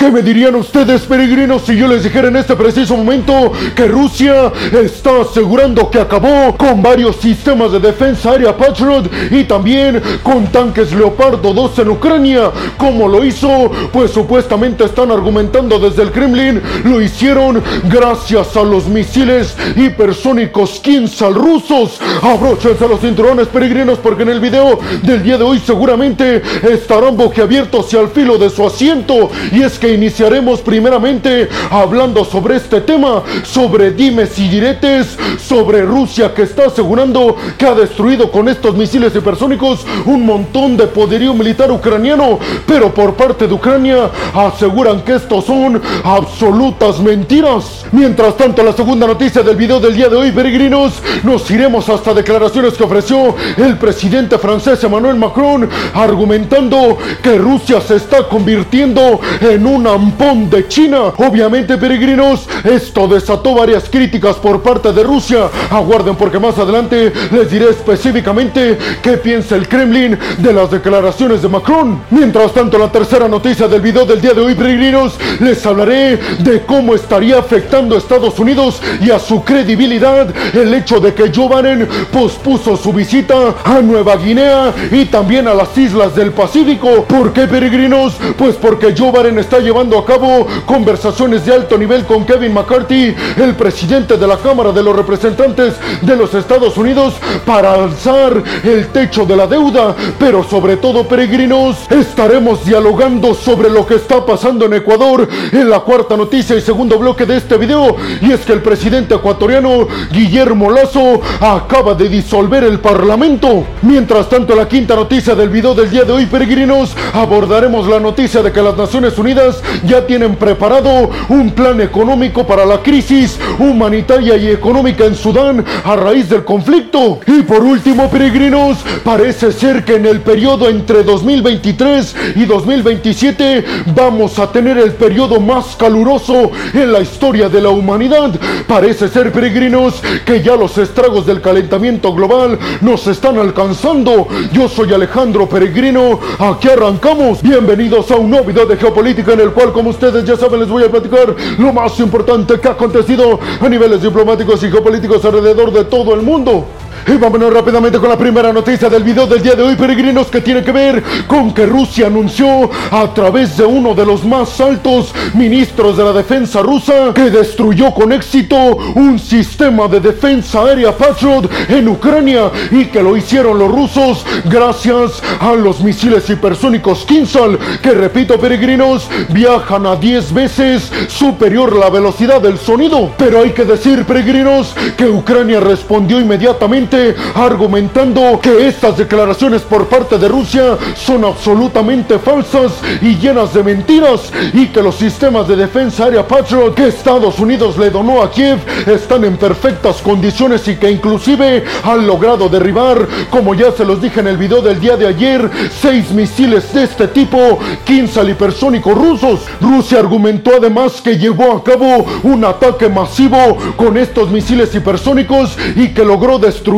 ¿Qué me dirían ustedes, peregrinos, si yo les dijera en este preciso momento que Rusia está asegurando que acabó con varios sistemas de defensa aérea Patriot y también con tanques Leopardo 2 en Ucrania? ¿Cómo lo hizo? Pues supuestamente están argumentando desde el Kremlin, lo hicieron gracias a los misiles hipersónicos Kinsal rusos. Abróchense los cinturones, peregrinos, porque en el video del día de hoy seguramente estarán boquiabiertos y al filo de su asiento. Y es que iniciaremos primeramente hablando sobre este tema, sobre dimes y diretes, sobre Rusia que está asegurando que ha destruido con estos misiles hipersónicos un montón de poderío militar ucraniano, pero por parte de Ucrania aseguran que estos son absolutas mentiras. Mientras tanto, la segunda noticia del video del día de hoy, peregrinos, nos iremos hasta declaraciones que ofreció el presidente francés Emmanuel Macron, argumentando que Rusia se está convirtiendo en un un ampón de China. Obviamente, peregrinos, esto desató varias críticas por parte de Rusia. Aguarden porque más adelante les diré específicamente qué piensa el Kremlin de las declaraciones de Macron. Mientras tanto, la tercera noticia del video del día de hoy, peregrinos, les hablaré de cómo estaría afectando a Estados Unidos y a su credibilidad el hecho de que Joe Biden pospuso su visita a Nueva Guinea y también a las islas del Pacífico. ¿Por qué, peregrinos? Pues porque Joe Biden está llevando a cabo conversaciones de alto nivel con Kevin McCarthy, el presidente de la Cámara de los Representantes de los Estados Unidos, para alzar el techo de la deuda. Pero sobre todo, peregrinos, estaremos dialogando sobre lo que está pasando en Ecuador en la cuarta noticia y segundo bloque de este video. Y es que el presidente ecuatoriano Guillermo Lazo acaba de disolver el Parlamento. Mientras tanto, la quinta noticia del video del día de hoy, peregrinos, abordaremos la noticia de que las Naciones Unidas ya tienen preparado un plan económico para la crisis humanitaria y económica en Sudán a raíz del conflicto. Y por último, peregrinos, parece ser que en el periodo entre 2023 y 2027 vamos a tener el periodo más caluroso en la historia de la humanidad. Parece ser, peregrinos, que ya los estragos del calentamiento global nos están alcanzando. Yo soy Alejandro Peregrino, aquí arrancamos. Bienvenidos a un nuevo de geopolítica en el cual, como ustedes ya saben, les voy a platicar lo más importante que ha acontecido a niveles diplomáticos y geopolíticos alrededor de todo el mundo. Y vámonos rápidamente con la primera noticia del video del día de hoy, peregrinos, que tiene que ver con que Rusia anunció a través de uno de los más altos ministros de la defensa rusa que destruyó con éxito un sistema de defensa aérea Patriot en Ucrania y que lo hicieron los rusos gracias a los misiles hipersónicos Kinsal, que repito, peregrinos, viajan a 10 veces superior la velocidad del sonido. Pero hay que decir, peregrinos, que Ucrania respondió inmediatamente argumentando que estas declaraciones por parte de Rusia son absolutamente falsas y llenas de mentiras y que los sistemas de defensa aérea Patriot que Estados Unidos le donó a Kiev están en perfectas condiciones y que inclusive han logrado derribar, como ya se los dije en el video del día de ayer, seis misiles de este tipo, 15 hipersónicos rusos. Rusia argumentó además que llevó a cabo un ataque masivo con estos misiles hipersónicos y que logró destruir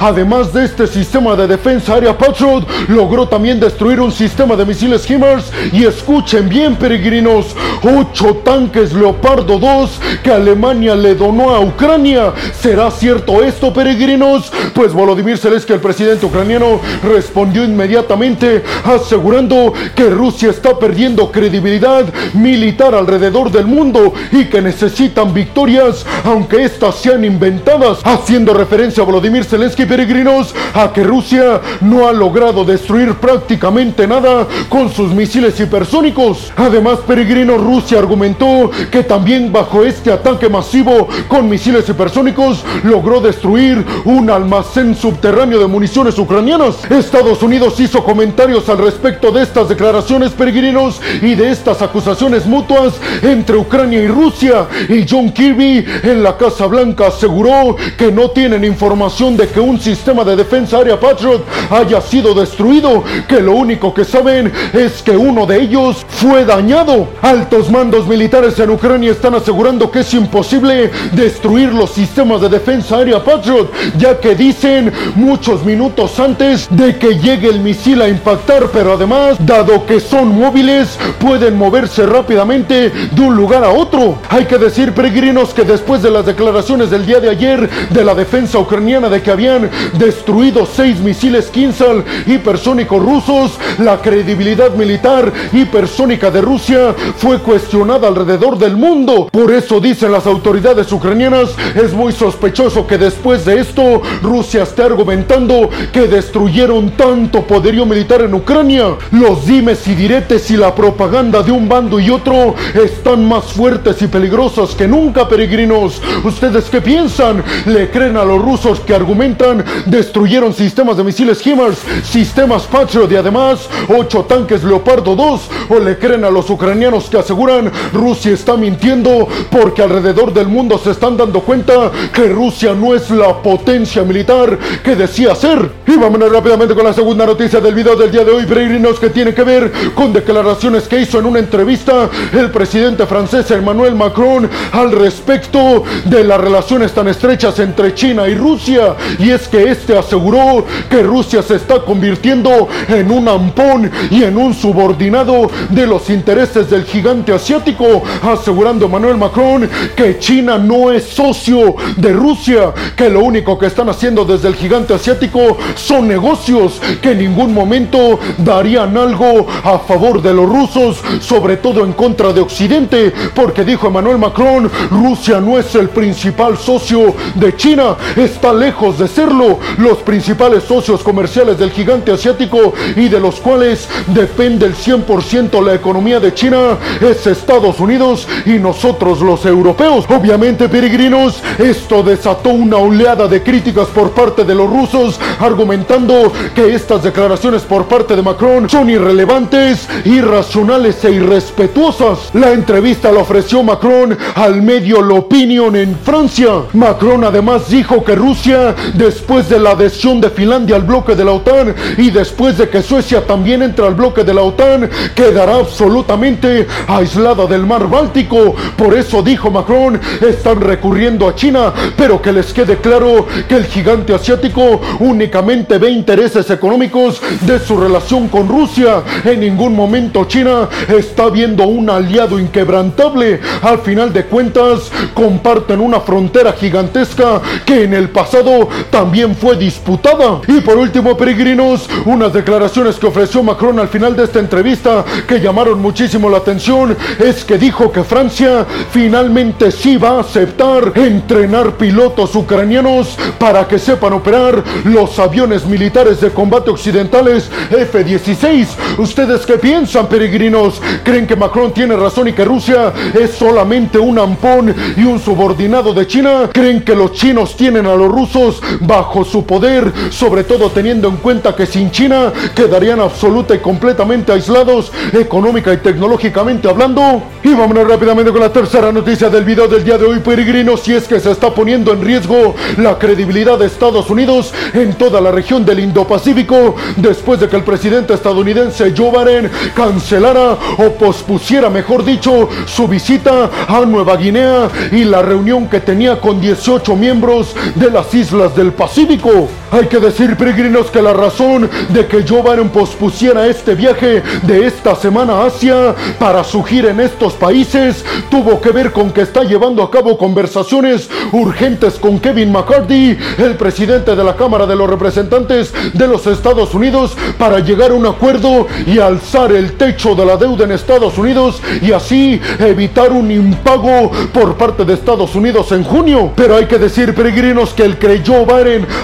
además de este sistema de defensa aérea Patriot, logró también destruir un sistema de misiles HIMARS y escuchen bien peregrinos, ocho tanques Leopardo 2 que Alemania le donó a Ucrania. ¿Será cierto esto peregrinos? Pues Volodymyr Zelensky, el presidente ucraniano, respondió inmediatamente asegurando que Rusia está perdiendo credibilidad militar alrededor del mundo y que necesitan victorias aunque estas sean inventadas, haciendo referencia a Volodymyr Zelensky peregrinos a que Rusia no ha logrado destruir prácticamente nada con sus misiles hipersónicos. Además, peregrinos, Rusia argumentó que también bajo este ataque masivo con misiles hipersónicos logró destruir un almacén subterráneo de municiones ucranianas. Estados Unidos hizo comentarios al respecto de estas declaraciones peregrinos y de estas acusaciones mutuas entre Ucrania y Rusia. Y John Kirby en la Casa Blanca aseguró que no tienen información de que un sistema de defensa aérea Patriot haya sido destruido, que lo único que saben es que uno de ellos fue dañado. Altos mandos militares en Ucrania están asegurando que es imposible destruir los sistemas de defensa aérea Patriot, ya que dicen muchos minutos antes de que llegue el misil a impactar, pero además, dado que son móviles, pueden moverse rápidamente de un lugar a otro. Hay que decir, peregrinos, que después de las declaraciones del día de ayer de la defensa ucraniana de que habían destruido seis misiles Kinsal hipersónicos rusos, la credibilidad militar hipersónica de Rusia fue cuestionada alrededor del mundo. Por eso dicen las autoridades ucranianas, es muy sospechoso que después de esto Rusia esté argumentando que destruyeron tanto poderío militar en Ucrania. Los dimes y diretes y la propaganda de un bando y otro están más fuertes y peligrosas que nunca, peregrinos. ¿Ustedes qué piensan? ¿Le creen a los rusos que argumentan destruyeron sistemas de misiles HIMARS, sistemas Patriot y además ocho tanques Leopardo 2? ¿O le creen a los ucranianos que aseguran Rusia está mintiendo porque alrededor del mundo se están dando cuenta que Rusia no es la potencia militar que decía ser? Y vámonos rápidamente con la segunda noticia del video del día de hoy, peregrinos, que tiene que ver con declaraciones que hizo en una entrevista el presidente francés Emmanuel Macron al respecto de las relaciones tan estrechas entre China y Rusia. Y es que este aseguró que Rusia se está convirtiendo en un ampón y en un subordinado de los intereses del gigante asiático, asegurando Emmanuel Macron que China no es socio de Rusia, que lo único que están haciendo desde el gigante asiático son negocios, que en ningún momento darían algo a favor de los rusos, sobre todo en contra de Occidente, porque dijo Emmanuel Macron, Rusia no es el principal socio de China, está lejos de serlo. Los principales socios comerciales del gigante asiático y de los cuales depende el 100% la economía de China es Estados Unidos y nosotros los europeos. Obviamente, peregrinos, esto desató una oleada de críticas por parte de los rusos, argumentando que estas declaraciones por parte de Macron son irrelevantes, irracionales e irrespetuosas. La entrevista la ofreció Macron al medio L'Opinion en Francia. Macron además dijo que Rusia, después de la adhesión de Finlandia al bloque de la OTAN y después de que Suecia también entre al bloque de la OTAN, quedará absolutamente aislada del mar Báltico. Por eso dijo Macron, están recurriendo a China, pero que les quede claro que el gigante asiático únicamente ve intereses económicos de su relación con Rusia. En ningún momento China está viendo un aliado inquebrantable. Al final de cuentas, comparten una frontera gigantesca que en el pasado también fue disputada. Y por último, peregrinos, unas declaraciones que ofreció Macron al final de esta entrevista que llamaron muchísimo la atención es que dijo que Francia finalmente sí va a aceptar entrenar pilotos ucranianos para que sepan operar los aviones militares de combate occidentales F-16. ¿Ustedes qué piensan, peregrinos? ¿Creen que Macron tiene razón y que Rusia es solamente un ampón y un subordinado de China? ¿Creen que los chinos tienen a los rusos bajo su poder, sobre todo teniendo en cuenta que sin China quedarían absoluta y completamente aislados económica y tecnológicamente hablando? Y vámonos rápidamente con la tercera noticia del video del día de hoy, peregrinos, si es que se está poniendo en riesgo la credibilidad de Estados Unidos en toda la región del Indo-Pacífico después de que el presidente estadounidense Joe Biden cancelara o pospusiera, mejor dicho, su visita a Nueva Guinea y la reunión que tenía con 18 miembros de las islas del Pacífico. Hay que decir, peregrinos, que la razón de que Joe Biden pospusiera este viaje de esta semana a Asia para su gira en estos países tuvo que ver con que está llevando a cabo conversaciones urgentes con Kevin McCarthy, el presidente de la Cámara de los Representantes de los Estados Unidos, para llegar a un acuerdo y alzar el techo de la deuda en Estados Unidos y así evitar un impago por parte de Estados Unidos en junio. Pero hay que decir, peregrinos, que el que Joe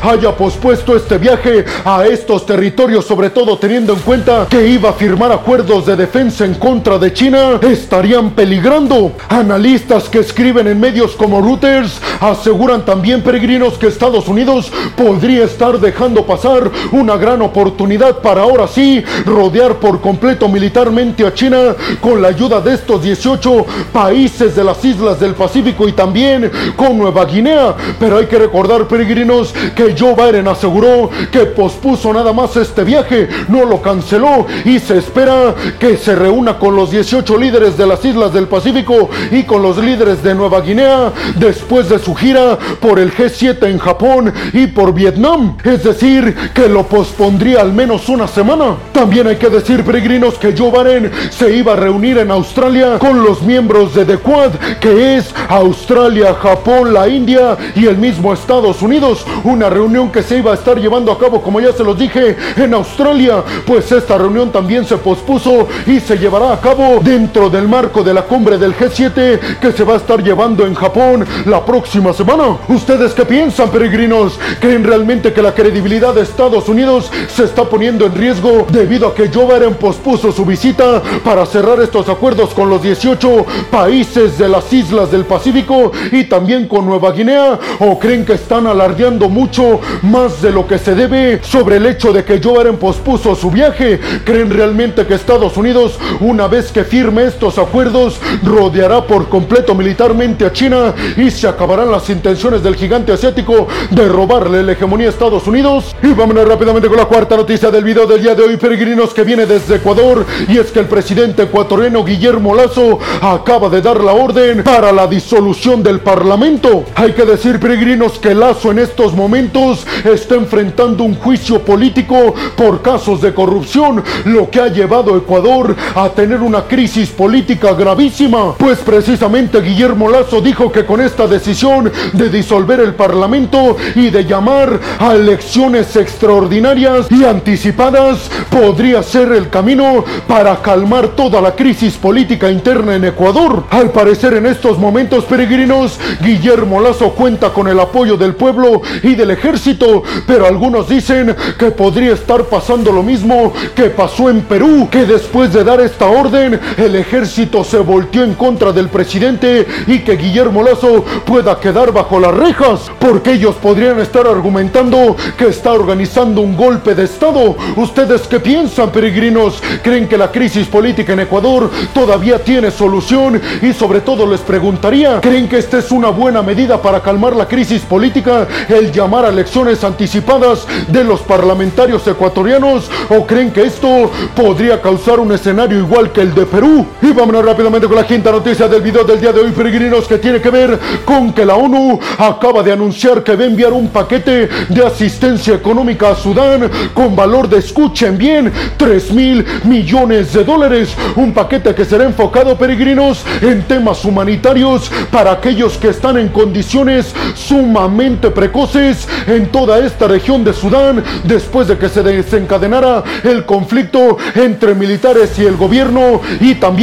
haya pospuesto este viaje a estos territorios, sobre todo teniendo en cuenta que iba a firmar acuerdos de defensa en contra de China, estarían peligrando. Analistas que escriben en medios como Reuters aseguran también, peregrinos, que Estados Unidos podría estar dejando pasar una gran oportunidad para ahora sí rodear por completo militarmente a China con la ayuda de estos 18 países de las islas del Pacífico y también con Nueva Guinea. Pero hay que recordar, peregrinos, que Joe Biden aseguró que pospuso nada más este viaje, no lo canceló y se espera que se reúna con los 18 líderes de las islas del Pacífico y con los líderes de Nueva Guinea después de su gira por el G7 en Japón y por Vietnam. Es decir, que lo pospondría al menos una semana. También hay que decir, peregrinos, que Joe Biden se iba a reunir en Australia con los miembros de The Quad, que es Australia, Japón, la India y el mismo Estados Unidos. Una reunión que se iba a estar llevando a cabo, como ya se los dije, en Australia. Pues esta reunión también se pospuso y se llevará a cabo dentro del marco de la cumbre del G7 que se va a estar llevando en Japón la próxima semana. ¿Ustedes qué piensan, peregrinos? ¿Creen realmente que la credibilidad de Estados Unidos se está poniendo en riesgo debido a que Joe Biden pospuso su visita para cerrar estos acuerdos con los 18 países de las islas del Pacífico y también con Nueva Guinea? ¿O creen que están alardeando mucho más de lo que se debe sobre el hecho de que Joe Biden pospuso su viaje? ¿Creen realmente que Estados Unidos, una vez que firme estos acuerdos, rodeará por completo militarmente a China y se acabarán las intenciones del gigante asiático de robarle la hegemonía a Estados Unidos? Y vámonos rápidamente con la cuarta noticia del video del día de hoy, peregrinos, que viene desde Ecuador. Y es que el presidente ecuatoriano Guillermo Lazo acaba de dar la orden para la disolución del Parlamento. Hay que decir, peregrinos, que Lazo en estos momentos está enfrentando un juicio político por casos de corrupción, lo que ha llevado a Ecuador a tener una crisis política gravísima. Pues precisamente Guillermo Lazo dijo que con esta decisión de disolver el Parlamento y de llamar a elecciones extraordinarias y anticipadas podría ser el camino para calmar toda la crisis política interna en Ecuador. Al parecer en estos momentos peregrinos, Guillermo Lazo cuenta con el apoyo del pueblo y del ejército, pero algunos dicen que podría estar pasando lo mismo que pasó en Perú, que después de dar esta orden, el ejército se volteó en contra del presidente y que Guillermo Lazo pueda quedar bajo las rejas, porque ellos podrían estar argumentando que está organizando un golpe de Estado. ¿Ustedes qué piensan, peregrinos? ¿Creen que la crisis política en Ecuador todavía tiene solución? Y sobre todo les preguntaría, ¿creen que esta es una buena medida para calmar la crisis política, el llamar a elecciones anticipadas de los parlamentarios ecuatorianos? ¿O creen que esto podría causar un escenario igual que el de Perú? Y vámonos rápidamente con la quinta noticia del video del día de hoy, peregrinos, que tiene que ver con que la ONU acaba de anunciar que va a enviar un paquete de asistencia económica a Sudán con valor de, escuchen bien, 3 mil millones de dólares. Un paquete que será enfocado, peregrinos, en temas humanitarios para aquellos que están en condiciones sumamente precoces en toda esta región de Sudán después de que se desencadenara el conflicto entre militares y el gobierno y también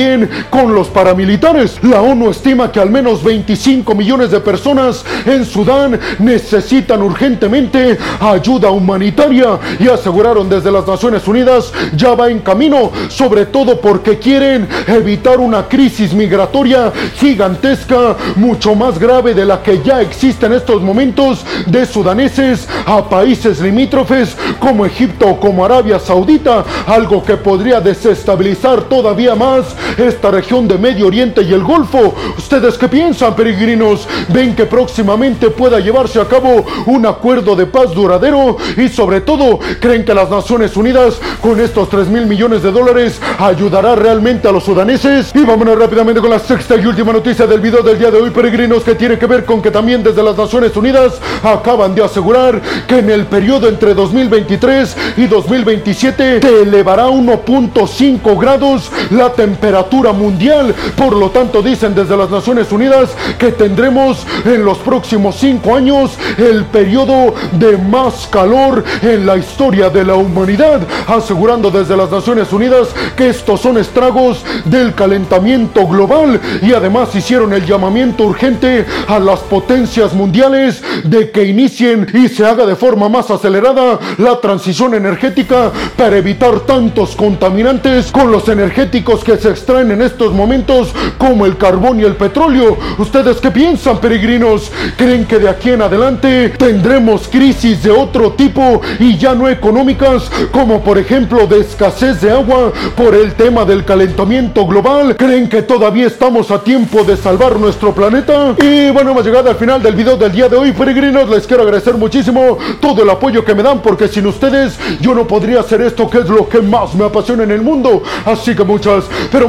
con los paramilitares. La ONU estima que al menos 25 millones de personas en Sudán necesitan urgentemente ayuda humanitaria y aseguraron desde las Naciones Unidas ya va en camino, sobre todo porque quieren evitar una crisis migratoria gigantesca, mucho más grave de la que ya existe en estos momentos de sudaneses a países limítrofes como Egipto o como Arabia Saudita, algo que podría desestabilizar todavía más esta región de Medio Oriente y el Golfo. ¿Ustedes qué piensan, peregrinos? ¿Ven que próximamente pueda llevarse a cabo un acuerdo de paz duradero? Y sobre todo, ¿creen que las Naciones Unidas con estos 3 mil millones de dólares ayudará realmente a los sudaneses? Y vámonos rápidamente con la sexta y última noticia del video del día de hoy, peregrinos, que tiene que ver con que también desde las Naciones Unidas acaban de asegurar que en el periodo entre 2023 y 2027 se elevará 1.5 grados la temperatura mundial. Por lo tanto, dicen desde las Naciones Unidas que tendremos en los próximos 5 años el periodo de más calor en la historia de la humanidad, asegurando desde las Naciones Unidas que estos son estragos del calentamiento global y además hicieron el llamamiento urgente a las potencias mundiales de que inicien y se haga de forma más acelerada la transición energética para evitar tantos contaminantes con los energéticos que se extraen en estos momentos como el carbón y el petróleo. ¿Ustedes qué piensan, peregrinos? ¿Creen que de aquí en adelante tendremos crisis de otro tipo y ya no económicas, como por ejemplo de escasez de agua por el tema del calentamiento global? ¿Creen que todavía estamos a tiempo de salvar nuestro planeta? Y bueno, hemos llegado al final del video del día de hoy, peregrinos, les quiero agradecer muchísimo todo el apoyo que me dan porque sin ustedes yo no podría hacer esto que es lo que más me apasiona en el mundo. Así que muchas, pero